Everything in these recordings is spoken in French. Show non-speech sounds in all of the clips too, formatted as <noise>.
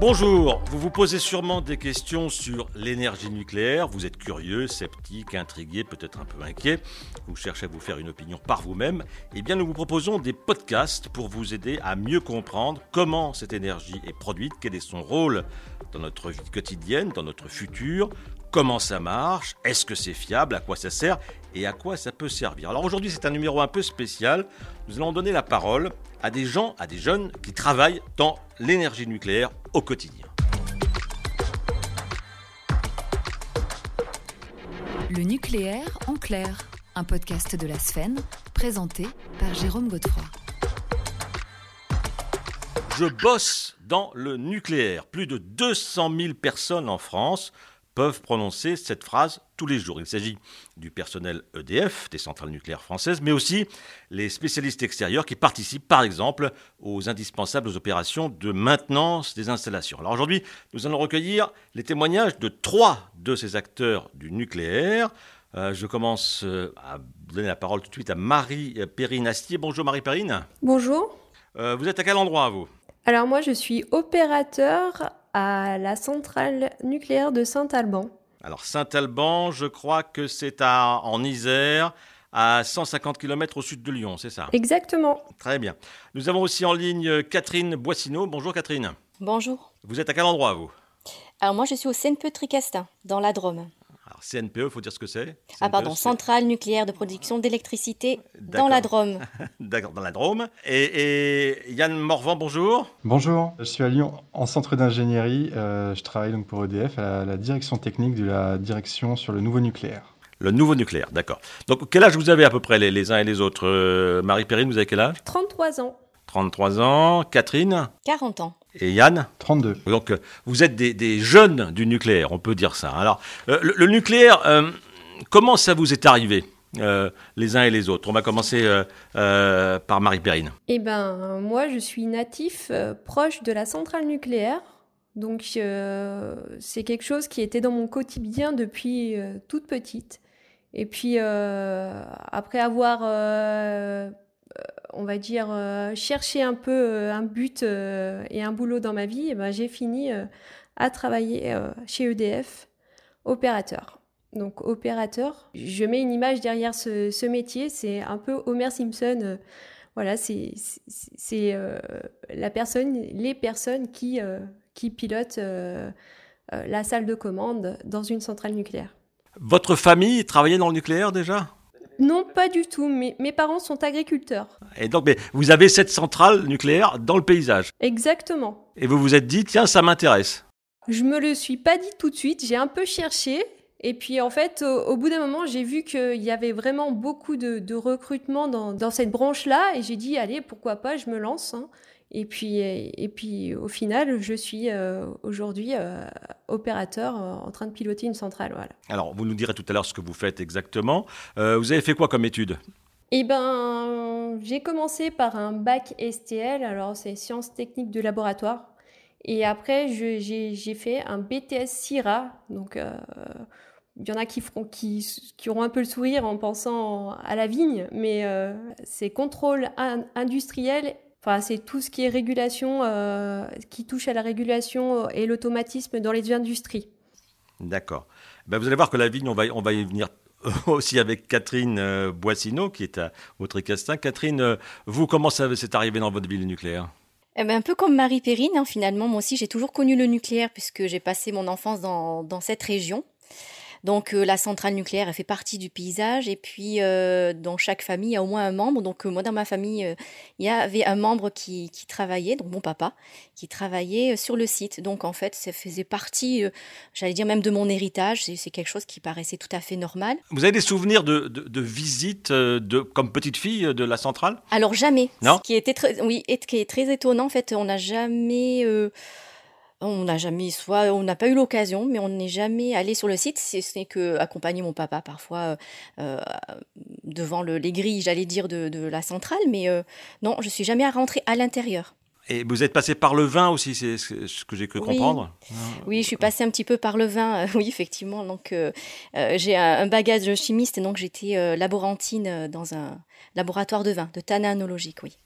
Bonjour, vous vous posez sûrement des questions sur l'énergie nucléaire, vous êtes curieux, sceptique, intrigué, peut-être un peu inquiet, vous cherchez à vous faire une opinion par vous-même, eh bien nous vous proposons des podcasts pour vous aider à mieux comprendre comment cette énergie est produite, quel est son rôle dans notre vie quotidienne, dans notre futur, comment ça marche, est-ce que c'est fiable, à quoi ça sert et à quoi ça peut servir. Alors aujourd'hui c'est un numéro un peu spécial, nous allons donner la parole à des gens, à des jeunes qui travaillent dans l'énergie nucléaire au quotidien. Le nucléaire en clair, un podcast de la Sphène, présenté par Jérôme Godefroy. Je bosse dans le nucléaire. Plus de 200 000 personnes en France peuvent prononcer cette phrase tous les jours. Il s'agit du personnel EDF, des centrales nucléaires françaises, mais aussi les spécialistes extérieurs qui participent par exemple aux indispensables opérations de maintenance des installations. Alors aujourd'hui, nous allons recueillir les témoignages de trois de ces acteurs du nucléaire. Euh, je commence euh, à donner la parole tout de suite à Marie Perrine Astier. Bonjour Marie Perrine. Bonjour. Euh, vous êtes à quel endroit vous? Alors moi je suis opérateur à la centrale nucléaire de Saint-Alban. Alors Saint-Alban, je crois que c'est en Isère, à 150 km au sud de Lyon, c'est ça? Exactement. Très bien. Nous avons aussi en ligne Catherine Boissineau. Bonjour Catherine. Bonjour. Vous êtes à quel endroit vous? Alors moi je suis au CNPE-Tricastin, dans la Drôme. Alors CNPE, il faut dire ce que c'est Ah pardon, Centrale nucléaire de production d'électricité dans la Drôme. <laughs> D'accord, dans la Drôme. Et, Yann Morvan, bonjour. Bonjour, je suis à Lyon en centre d'ingénierie. Euh, je travaille donc pour EDF à la direction technique de la direction sur le nouveau nucléaire. Le nouveau nucléaire, d'accord. Donc quel âge vous avez à peu près les, uns et les autres? Euh, Marie Perrine, vous avez quel âge? 33 ans. 33 ans. Catherine? 40 ans. Et Yann 32. Donc, euh, vous êtes des, jeunes du nucléaire, on peut dire ça. Alors, euh, le, nucléaire, euh, comment ça vous est arrivé les uns et les autres? On va commencer par Marie Perrine. Eh ben, moi, je suis natif proche de la centrale nucléaire. Donc, c'est quelque chose qui était dans mon quotidien depuis toute petite. Et puis, après avoir on va dire, euh, chercher un peu euh, un but euh, et un boulot dans ma vie, eh ben, j'ai fini à travailler chez EDF, opérateur. Donc opérateur, je mets une image derrière ce, métier, c'est un peu Homer Simpson. voilà, c'est la personne, les personnes qui, qui pilotent la salle de commande dans une centrale nucléaire. Votre famille travaillait dans le nucléaire déjà? Non, pas du tout. Mes, mes parents sont agriculteurs. Et donc, mais vous avez cette centrale nucléaire dans le paysage. Exactement. Et vous vous êtes dit, tiens, ça m'intéresse. Je me le suis pas dit tout de suite. J'ai un peu cherché. Et puis en fait, au, bout d'un moment, j'ai vu qu'il y avait vraiment beaucoup de, recrutement dans, cette branche-là. Et j'ai dit, allez, pourquoi pas, je me lance. Hein. Et puis, et, puis au final, je suis euh, aujourd'hui euh, opérateur euh, en train de piloter une centrale. Voilà. Alors, vous nous direz tout à l'heure ce que vous faites exactement. vous avez fait quoi comme étude? Eh ben, j'ai commencé par un bac STL, alors c'est sciences techniques de laboratoire. Et après, j'ai fait un BTS CIRA. Donc, il y en a qui, feront, qui, qui, auront un peu le sourire en pensant à la vigne, mais c'est contrôle industriel Enfin, c'est tout ce qui est régulation, euh, qui touche à la régulation et l'automatisme dans les industries. D'accord. Ben, vous allez voir que la vigne, on va, on va y venir <laughs> aussi avec Catherine euh, Boissineau, qui est à, au Tricastin. Catherine, euh, vous, comment ça s'est arrivé dans votre ville nucléaire? Eh ben, un peu comme Marie Perrine, hein, finalement, moi aussi j'ai toujours connu le nucléaire puisque j'ai passé mon enfance dans, dans cette région. Donc euh, la centrale nucléaire, elle fait partie du paysage. Et puis euh, dans chaque famille, il y a au moins un membre. Donc euh, moi, dans ma famille, il y avait un membre qui, travaillait, donc mon papa, qui travaillait sur le site. Donc en fait, ça faisait partie, j'allais dire même de mon héritage. C'est quelque chose qui paraissait tout à fait normal. Vous avez des souvenirs de, de, visites de, comme petite fille de la centrale? Alors jamais. Non? Ce qui était très, oui, et qui est très étonnant, en fait, on n'a jamais on n'a jamais, soit on n'a pas eu l'occasion, mais on n'est jamais allé sur le site. Ce n'est que accompagner mon papa parfois euh, euh, devant les grilles, j'allais dire, de, la centrale, mais euh, non, je suis jamais rentrée à l'intérieur. Et vous êtes passé par le vin aussi, c'est ce que j'ai cru comprendre Oui, je suis passée un petit peu par le vin, <laughs> oui, effectivement. Donc, j'ai un, bagage chimiste, donc j'étais laborantine dans un laboratoire de vin, de tanninologique, oui.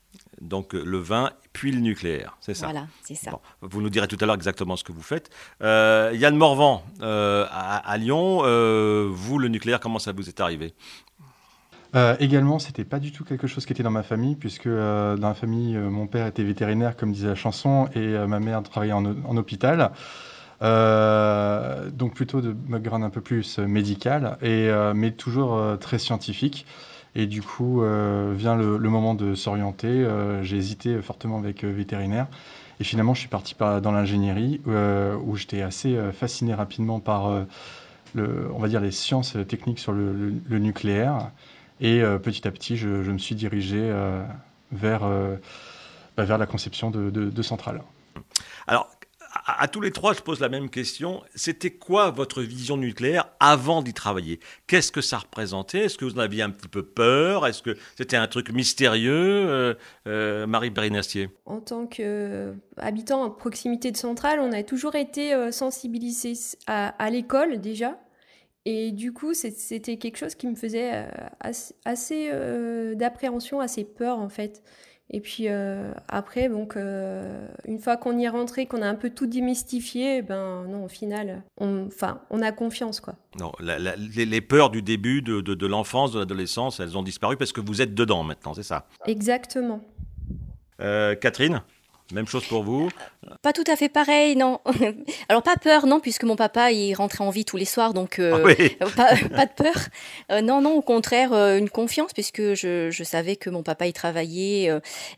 Donc le vin, puis le nucléaire, c'est ça Voilà, c'est ça. vous nous direz tout à l'heure exactement ce que vous faites. Euh, Yann Morvan, euh, à, Lyon, euh, vous, le nucléaire, comment ça vous est arrivé? Également, c'était pas du tout quelque chose qui était dans ma famille, puisque dans la famille, mon père était vétérinaire, comme disait la chanson, et ma mère travaillait en, en hôpital. donc plutôt de background un peu plus médical, et, mais toujours très scientifique. Et du coup, euh, vient le, moment de s'orienter. Euh, j'ai hésité fortement avec euh, vétérinaire. Et finalement, je suis parti dans l'ingénierie, où j'étais assez fasciné rapidement par, le, on va dire, les sciences techniques sur le, nucléaire. Et petit à petit, je, me suis dirigé vers, bah, vers la conception de, de centrales. Alors, à, tous les trois, je pose la même question. C'était quoi votre vision nucléaire avant d'y travailler? Qu'est-ce que ça représentait? Est-ce que vous en aviez un petit peu peur? Est-ce que c'était un truc mystérieux euh, euh, Marie Berinassier En tant qu'habitant à proximité de centrale, on a toujours été euh, sensibilisés à, l'école déjà. Et du coup, c'était quelque chose qui me faisait assez d'appréhension, assez peur en fait. Et puis euh, après, donc, euh, une fois qu'on y est rentré, qu'on a un peu tout démystifié, ben non, au final, on, enfin, on a confiance, quoi. Non, les, peurs du début de, de, de l'enfance, de l'adolescence, elles ont disparu parce que vous êtes dedans maintenant, c'est ça? Exactement. Euh, Catherine? Même chose pour vous Pas tout à fait pareil, non. <laughs> Alors pas peur, non, puisque mon papa il rentrait en vie tous les soirs, donc euh, ah <laughs> pas, de peur. Euh, non, non, au contraire, euh, une confiance, puisque je, je, savais que mon papa y travaillait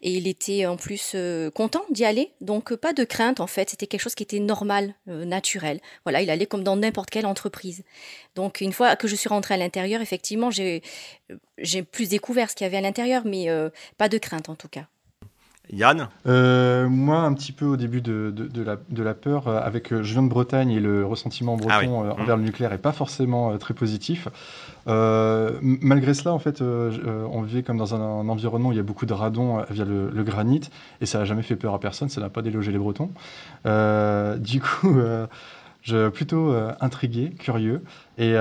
et il était en plus content d'y aller, donc pas de crainte en fait. C'était quelque chose qui était normal, naturel. Voilà, il allait comme dans n'importe quelle entreprise. Donc une fois que je suis rentrée à l'intérieur, effectivement, j'ai plus découvert ce qu'il y avait à l'intérieur, mais pas de crainte en tout cas. Yann euh, Moi, un petit peu au début de, de, la, de la, peur, euh, avec euh, Je viens de Bretagne et le ressentiment ah breton mmh. envers le nucléaire n'est pas forcément très positif. malgré cela, en fait, on vivait comme dans un, environnement où il y a beaucoup de radon via le, granit et ça n'a jamais fait peur à personne, ça n'a pas délogé les Bretons. du coup, je plutôt intrigué, curieux et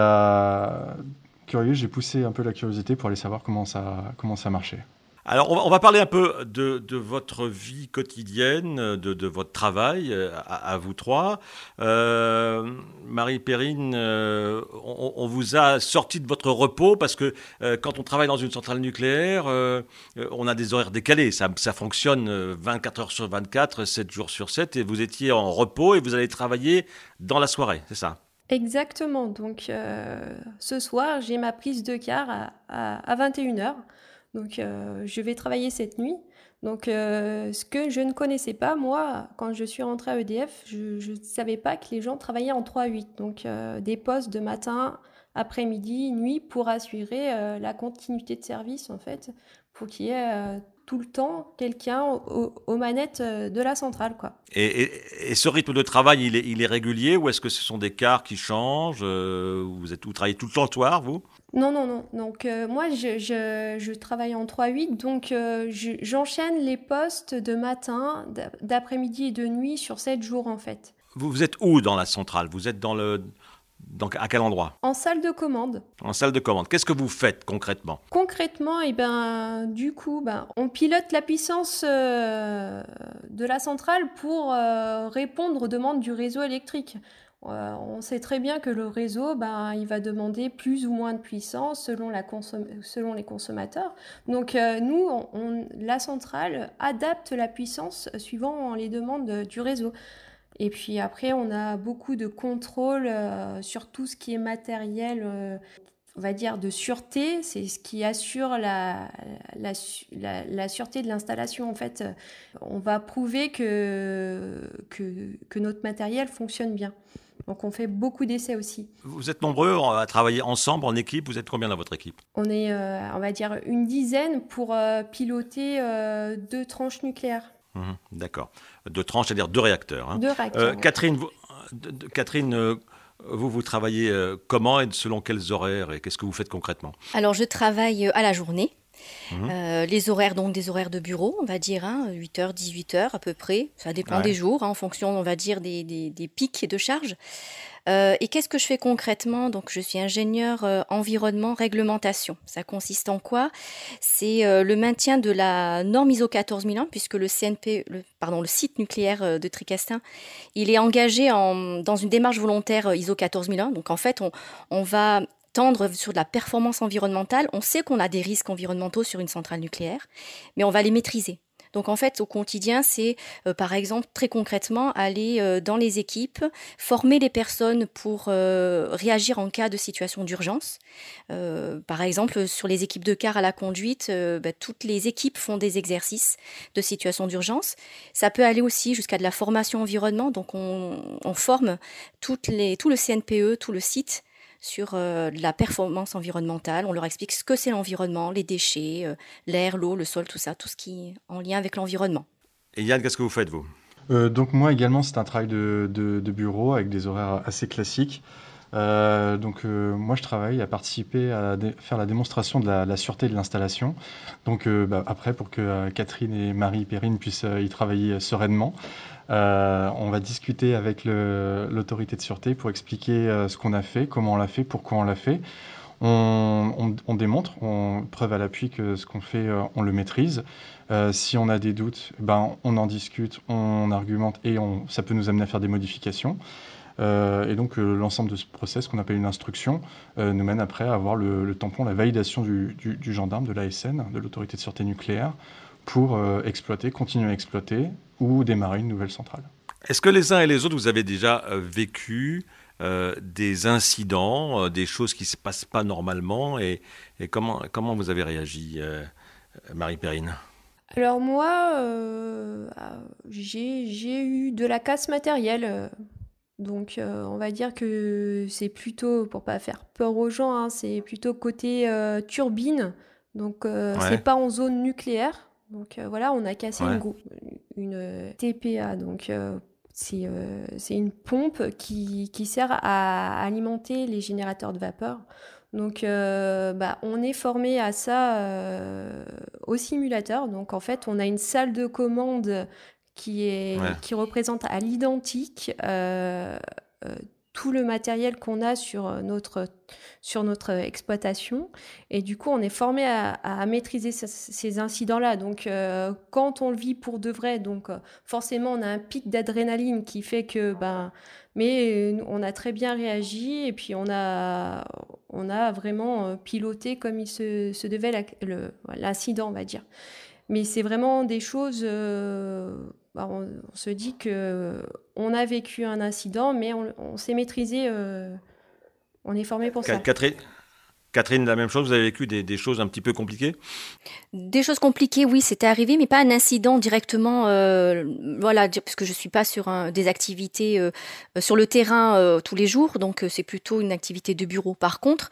curieux, j'ai poussé un peu la curiosité pour aller savoir comment ça, comment ça marchait. Alors, on va, parler un peu de, votre vie quotidienne, de, votre travail, euh, à, vous trois. Euh, Marie Perrine, euh, on, vous a sorti de votre repos parce que quand on travaille dans une centrale nucléaire, on a des horaires décalés. Ça, fonctionne 24 heures sur 24, 7 jours sur 7, et vous étiez en repos et vous allez travailler dans la soirée, c'est ça? Exactement. Donc, ce soir, j'ai ma prise de quart à, à 21h. Donc, euh, je vais travailler cette nuit. Donc, euh, ce que je ne connaissais pas, moi, quand je suis rentrée à EDF, je ne savais pas que les gens travaillaient en 3-8. Donc, euh, des postes de matin, après-midi, nuit, pour assurer la continuité de service, en fait, pour qu'il y ait tout le temps quelqu'un aux, manettes de la centrale. Quoi. Et, ce rythme de travail, il est, régulier ou est-ce que ce sont des quarts qui changent vous, êtes, vous travaillez tout le temps le soir, vous? Non, non, non. Donc euh, moi, je, travaille en 3-8, donc euh, j'enchaîne les postes de matin, d'après-midi et de nuit sur 7 jours en fait. Vous, vous êtes où dans la centrale? Vous êtes dans le... Donc à quel endroit? En salle de commande. En salle de commande. Qu'est-ce que vous faites concrètement? Concrètement, et eh ben, du coup, ben, on pilote la puissance euh, de la centrale pour répondre aux demandes du réseau électrique. Euh, on sait très bien que le réseau, ben, il va demander plus ou moins de puissance selon, les consommateurs. Donc euh, nous, la centrale adapte la puissance suivant les demandes du réseau. Et puis après, on a beaucoup de contrôle euh, sur tout ce qui est matériel, on va dire de sûreté. C'est ce qui assure la, sûreté de l'installation. En fait, on va prouver que notre matériel fonctionne bien. Donc on fait beaucoup d'essais aussi. Vous êtes nombreux à travailler ensemble en équipe. Vous êtes combien dans votre équipe? On est, euh, on va dire, une dizaine pour euh, piloter euh, deux tranches nucléaires. Mmh, d'accord. Deux tranches, c'est-à-dire deux réacteurs. Hein. Deux réacteurs. Catherine, vous, Catherine vous, vous travaillez comment et selon quels horaires et qu'est-ce que vous faites concrètement? Alors, je travaille à la journée. Mmh. les horaires, donc des horaires de bureau, on va dire, 8h, hein, 18h à peu près. Ça dépend des jours, hein, en fonction, on va dire, des, des, des pics de charge. Euh, et qu'est-ce que je fais concrètement? Donc, je suis ingénieur euh, environnement réglementation. Ça consiste en quoi? C'est euh, le maintien de la norme ISO 14001, puisque le CNP, le, pardon, le site nucléaire de Tricastin, il est engagé en, dans une démarche volontaire ISO 14001. Donc, en fait, on, on va tendre sur de la performance environnementale. On sait qu'on a des risques environnementaux sur une centrale nucléaire, mais on va les maîtriser. Donc en fait, au quotidien, c'est euh, par exemple très concrètement aller euh, dans les équipes, former les personnes pour euh, réagir en cas de situation d'urgence. par exemple, sur les équipes de car à la conduite, bah, toutes les équipes font des exercices de situation d'urgence. Ça peut aller aussi jusqu'à de la formation environnement. Donc on, forme tout le CNPE, tout le site sur euh, la performance environnementale. On leur explique ce que c'est l'environnement, les déchets, euh, l'air, l'eau, le sol, tout ça, tout ce qui est en lien avec l'environnement. Et Yann, qu'est-ce que vous faites, vous? Euh, Donc moi également, c'est un travail de, bureau avec des horaires assez classiques. Donc moi je travaille à participer à faire la démonstration de la, sûreté de l'installation. Donc bah, après pour que Catherine et Marie Perrine puissent y travailler sereinement, euh, on va discuter avec l'autorité de sûreté pour expliquer euh, ce qu'on a fait, comment on l'a fait, pourquoi on l'a fait. On, démontre, on preuve à l'appui que ce qu'on fait, euh, on le maîtrise. si on a des doutes, ben, on en discute, on argumente et ça peut nous amener à faire des modifications. Et donc l'ensemble de ce process qu'on appelle une instruction nous mène après à avoir le, tampon, la validation du, du gendarme, de l'ASN, de l'autorité de sûreté nucléaire, pour exploiter, continuer à exploiter ou démarrer une nouvelle centrale. Est-ce que les uns et les autres, vous avez déjà euh, vécu euh, des incidents, euh, des choses qui ne se passent pas normalement et, comment, comment vous avez réagi, Marie Perrine? Alors moi, ah, j'ai eu de la casse matérielle. Donc on va dire que c'est plutôt, pour pas faire peur aux gens, hein, c'est plutôt côté turbine. Donc c'est pas en zone nucléaire. Donc voilà, on a cassé une, une TPA, donc euh, euh, c'est une pompe qui, qui, sert à alimenter les générateurs de vapeur. Donc, euh, bah, on est formé à ça au simulateur. Donc, en fait, on a une salle de commande qui, est, qui représente à l'identique tout le matériel qu'on a sur notre, sur notre exploitation. Et du coup, on est formé à, maîtriser ces incidents-là. Donc, euh, quand on le vit pour de vrai, donc euh, forcément, on a un pic d'adrénaline qui fait que, ben, mais euh, on a très bien réagi et puis on a, on a vraiment piloté comme il se, se devait l'incident, on va dire. Mais c'est vraiment des choses bah, on, se dit que on a vécu un incident, mais on, s'est maîtrisé, euh, on est formé pour ça. Catherine, la même chose, vous avez vécu des, choses un petit peu compliquées? Des choses compliquées, oui, c'était arrivé, mais pas un incident directement, euh, voilà, parce que je ne suis pas sur des activités euh, sur le terrain euh, tous les jours, donc c'est plutôt une activité de bureau. Par contre,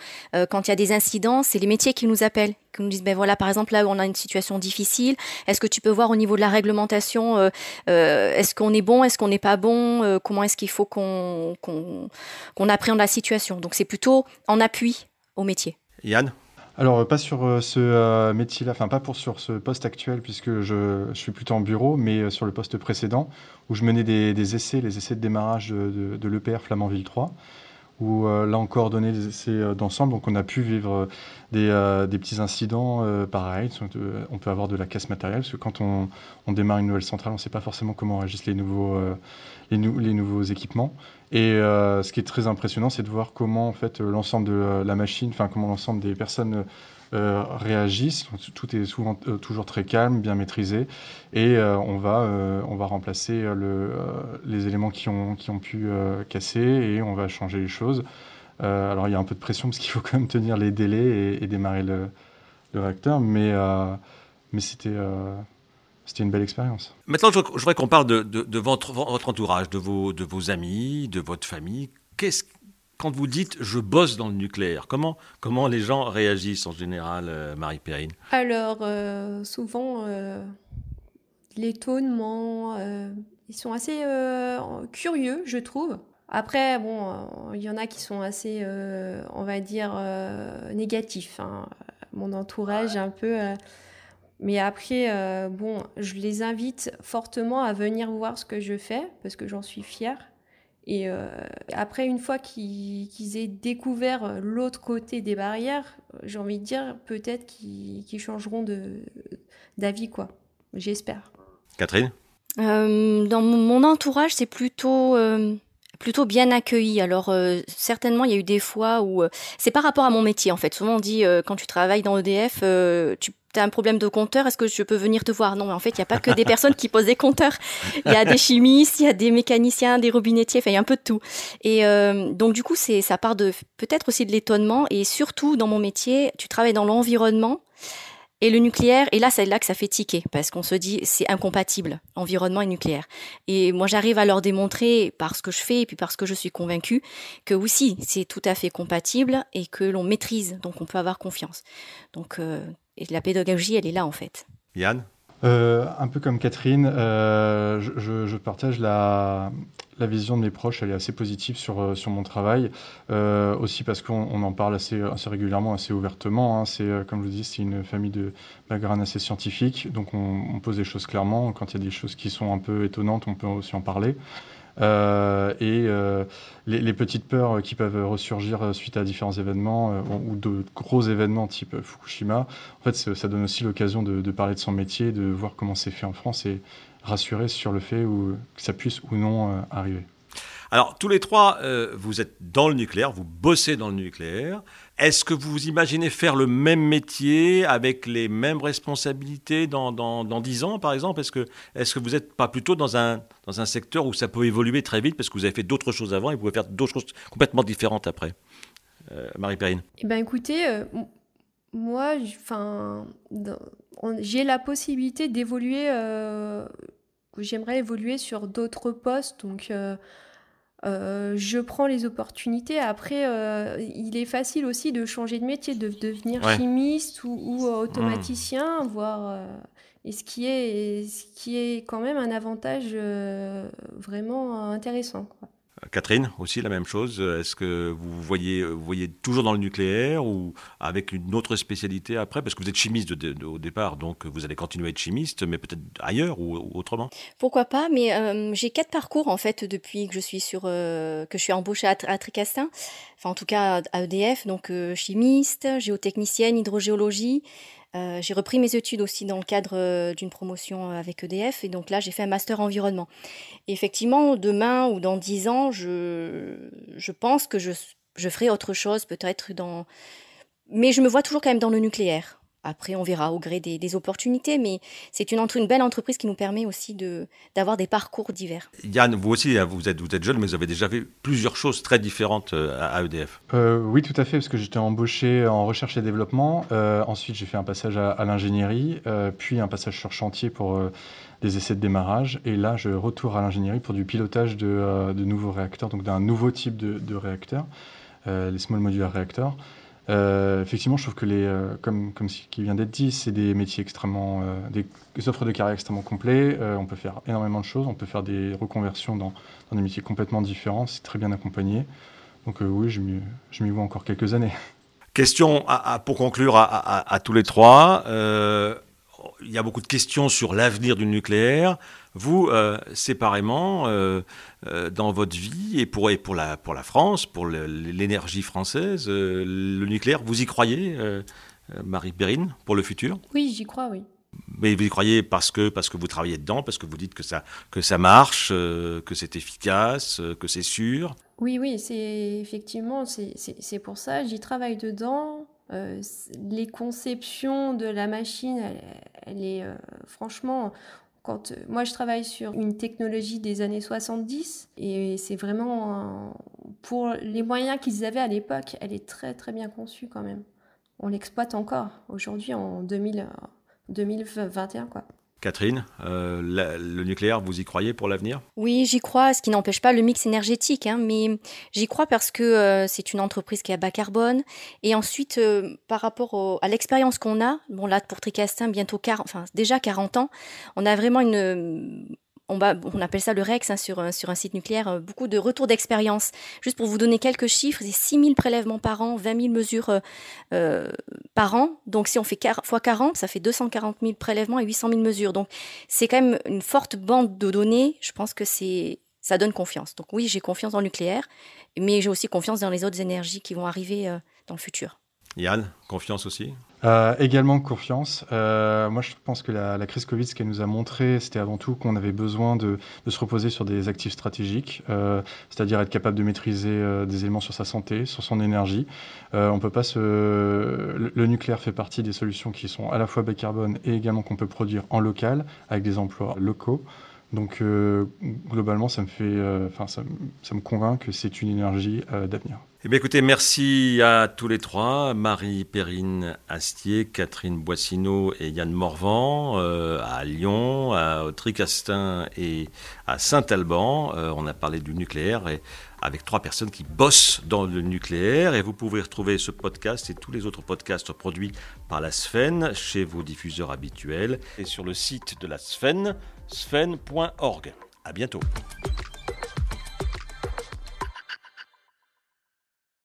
quand il y a des incidents, c'est les métiers qui nous appellent, qui nous disent, ben voilà, par exemple, là, on a une situation difficile, est-ce que tu peux voir au niveau de la réglementation, est-ce qu'on est bon, est-ce qu'on n'est pas bon, comment est-ce qu'il faut qu'on qu'on appréhende la situation? Donc c'est plutôt en appui au métier. Yann? Alors pas sur euh, ce euh, métier-là, enfin pas pour sur ce poste actuel puisque je, suis plutôt en bureau, mais euh, sur le poste précédent où je menais des, essais, les essais de démarrage de, de l'EPR Flamanville 3 où euh, là on coordonnait des essais euh, d'ensemble, donc on a pu vivre euh, des, petits incidents pareils. On peut avoir de la casse matérielle, parce que quand on, démarre une nouvelle centrale, on ne sait pas forcément comment réagissent les nouveaux, les, les, nouveaux équipements. Et ce qui est très impressionnant, c'est de voir comment en fait l'ensemble de la machine, enfin comment l'ensemble des personnes euh, réagissent. Tout est souvent euh, toujours très calme, bien maîtrisé, et euh, on va on va remplacer le, les éléments qui ont qui ont pu casser et on va changer les choses. alors il y a un peu de pression parce qu'il faut quand même tenir les délais et, démarrer le, réacteur, mais mais c'était c'était une belle expérience. Maintenant, je, voudrais qu'on parle de, votre entourage, de vos, de vos amis, de votre famille. Qu'est-ce quand vous dites je bosse dans le nucléaire, comment, comment les gens réagissent en général, euh, Marie Perrine? Alors, euh, souvent, euh, l'étonnement, ils sont assez curieux, je trouve. Après, bon, il y en a qui sont assez, on va dire, négatifs. Hein. mon entourage un peu. mais après, bon, je les invite fortement à venir voir ce que je fais parce que j'en suis fière. Et après, une fois qu'ils aient découvert l'autre côté des barrières, j'ai envie de dire peut-être qu'ils changeront d'avis, quoi. J'espère. Catherine? Euh, Dans mon entourage, c'est plutôt euh, plutôt bien accueilli. Alors euh, certainement, il y a eu des fois où c'est par rapport à mon métier en fait. Souvent on dit quand tu travailles dans EDF, tu as un problème de compteur, est-ce que je peux venir te voir? Non, mais en fait, il n'y a pas que des personnes qui posent des compteurs. Il y a des chimistes, il y a des mécaniciens, des robinettiers, enfin, il y a un peu de tout. Et donc, du coup, c'est ça part de peut-être aussi de l'étonnement. Et surtout, dans mon métier, tu travailles dans l'environnement. Et le nucléaire, et là, c'est là que ça fait tiquer, parce qu'on se dit, c'est incompatible, environnement et nucléaire. Et moi, j'arrive à leur démontrer, par ce que je fais, et puis parce que je suis convaincue, que aussi, c'est tout à fait compatible, et que l'on maîtrise, donc on peut avoir confiance. Donc, euh, et la pédagogie, elle est là, en fait. Yann? Euh, un peu comme Catherine, euh, je, partage la, vision de mes proches, elle est assez positive sur, euh, mon travail, aussi parce qu'on en parle assez, assez, régulièrement, assez ouvertement. Hein. C'est, comme je vous dis, c'est une famille de background assez scientifique, donc on, on, pose des choses clairement. Quand il y a des choses qui sont un peu étonnantes, on peut aussi en parler. Euh, et euh, les, petites peurs qui peuvent ressurgir suite à différents événements euh, ou de gros événements type Fukushima, en fait, ça donne aussi l'occasion de, parler de son métier, de voir comment c'est fait en France et rassurer sur le fait que ça puisse ou non arriver. Alors, tous les trois, vous êtes dans le nucléaire, vous bossez dans le nucléaire. Est-ce que vous vous imaginez faire le même métier avec les mêmes responsabilités dans, dans, dans 10 ans, par exemple? Est-ce que, est que vous n'êtes pas plutôt dans un, dans un secteur où ça peut évoluer très vite parce que vous avez fait d'autres choses avant et vous pouvez faire d'autres choses complètement différentes après? Euh, Marie Perrine Eh bien, écoutez, euh, moi, j'ai la possibilité d'évoluer. Euh, j'aimerais évoluer sur d'autres postes. Donc. Euh, je prends les opportunités. Après, euh, il est facile aussi de changer de métier, de devenir chimiste ou, automaticien, voire. et ce qui, est, ce qui est quand même un avantage euh, vraiment intéressant. Quoi. Catherine, aussi la même chose. Est-ce que vous voyez, vous voyez toujours dans le nucléaire ou avec une autre spécialité après? Parce que vous êtes chimiste au départ, donc vous allez continuer à être chimiste, mais peut-être ailleurs ou, autrement Pourquoi pas Mais euh, j'ai quatre parcours en fait depuis que je suis sur, euh, que je suis embauchée à, à, Tricastin, enfin en tout cas à EDF, donc euh, chimiste, géotechnicienne, hydrogéologie. Euh, j'ai repris mes études aussi dans le cadre euh, d'une promotion euh, avec EDF et donc là j'ai fait un master environnement. effectivement, demain ou dans dix ans, je, je pense que je, je ferai autre chose, peut-être dans... Mais je me vois toujours quand même dans le nucléaire. Après, on verra au gré des, opportunités, mais c'est une, une, belle entreprise qui nous permet aussi d'avoir des parcours divers. Yann, vous aussi, hein, vous êtes, vous êtes jeune, mais vous avez déjà fait plusieurs choses très différentes euh, à EDF. Euh, oui, tout à fait, parce que j'étais embauché en recherche et développement. Euh, ensuite, j'ai fait un passage à, l'ingénierie, puis un passage sur chantier pour des essais de démarrage. Et là, je retourne à l'ingénierie pour du pilotage de, nouveaux réacteurs, donc d'un nouveau type de, de réacteur, les small modular reactors. Euh, effectivement, je trouve que les, euh, comme, comme ce qui vient d'être dit, c'est des métiers extrêmement, euh, des, offres de carrière extrêmement complets. on peut faire énormément de choses. On peut faire des reconversions dans, des métiers complètement différents. C'est très bien accompagné. Donc oui, je m'y vois encore quelques années. Question pour conclure à, tous les trois. Il y a beaucoup de questions sur l'avenir du nucléaire. Vous, séparément, euh, dans votre vie et pour, pour, la, pour la France, pour l'énergie française, euh, le nucléaire, vous y croyez, euh, Marie Perrine, pour le futur? Oui, j'y crois, oui. Mais vous y croyez parce que, parce que vous travaillez dedans, parce que vous dites que ça, que ça marche, que c'est efficace, que c'est sûr? Oui, oui, c'est effectivement, c'est pour ça, j'y travaille dedans. les conceptions de la machine, elle, est franchement, quand, euh, moi, je travaille sur une technologie des années 70 et c'est vraiment, pour les moyens qu'ils avaient à l'époque, elle est très très bien conçue quand même. On l'exploite encore aujourd'hui en 2000, 2021. Quoi. Catherine, euh, le nucléaire, vous y croyez pour l'avenir? Oui, j'y crois, ce qui n'empêche pas le mix énergétique, hein, mais j'y crois parce que euh, c'est une entreprise qui a bas carbone. Et ensuite, euh, par rapport à l'expérience qu'on a, bon là pour Tricastin, bientôt 40, enfin déjà 40 ans, on a vraiment une on, appelle ça le REX hein, sur, un site nucléaire, beaucoup de retours d'expérience. Juste pour vous donner quelques chiffres, c'est 6 000 prélèvements par an, 20 000 mesures par an. Donc si on fait x 40, ça fait 240 000 prélèvements et 800 000 mesures. Donc c'est quand même une forte bande de données. Je pense que ça donne confiance. Donc oui, j'ai confiance dans le nucléaire, mais j'ai aussi confiance dans les autres énergies qui vont arriver euh, dans le futur. Yann, confiance aussi? Euh, Également confiance. Euh, moi, je pense que la, crise Covid, ce qu'elle nous a montré, c'était avant tout qu'on avait besoin de, se reposer sur des actifs stratégiques, c'est-à-dire être capable de maîtriser des éléments sur sa santé, sur son énergie. on peut pas se... Le, nucléaire fait partie des solutions qui sont à la fois bas carbone et également qu'on peut produire en local avec des emplois locaux. Donc euh, globalement, ça me fait, euh, ça, me convainc que c'est une énergie euh, d'avenir. Eh bien, écoutez, merci à tous les trois, Marie Perrine Astier, Catherine Boissineau et Yann Morvan, à Lyon, à Tricastin et à Saint-Alban. on a parlé du nucléaire et avec trois personnes qui bossent dans le nucléaire. Et vous pouvez retrouver ce podcast et tous les autres podcasts produits par la Sfen chez vos diffuseurs habituels et sur le site de la Sfen sven.org. À bientôt.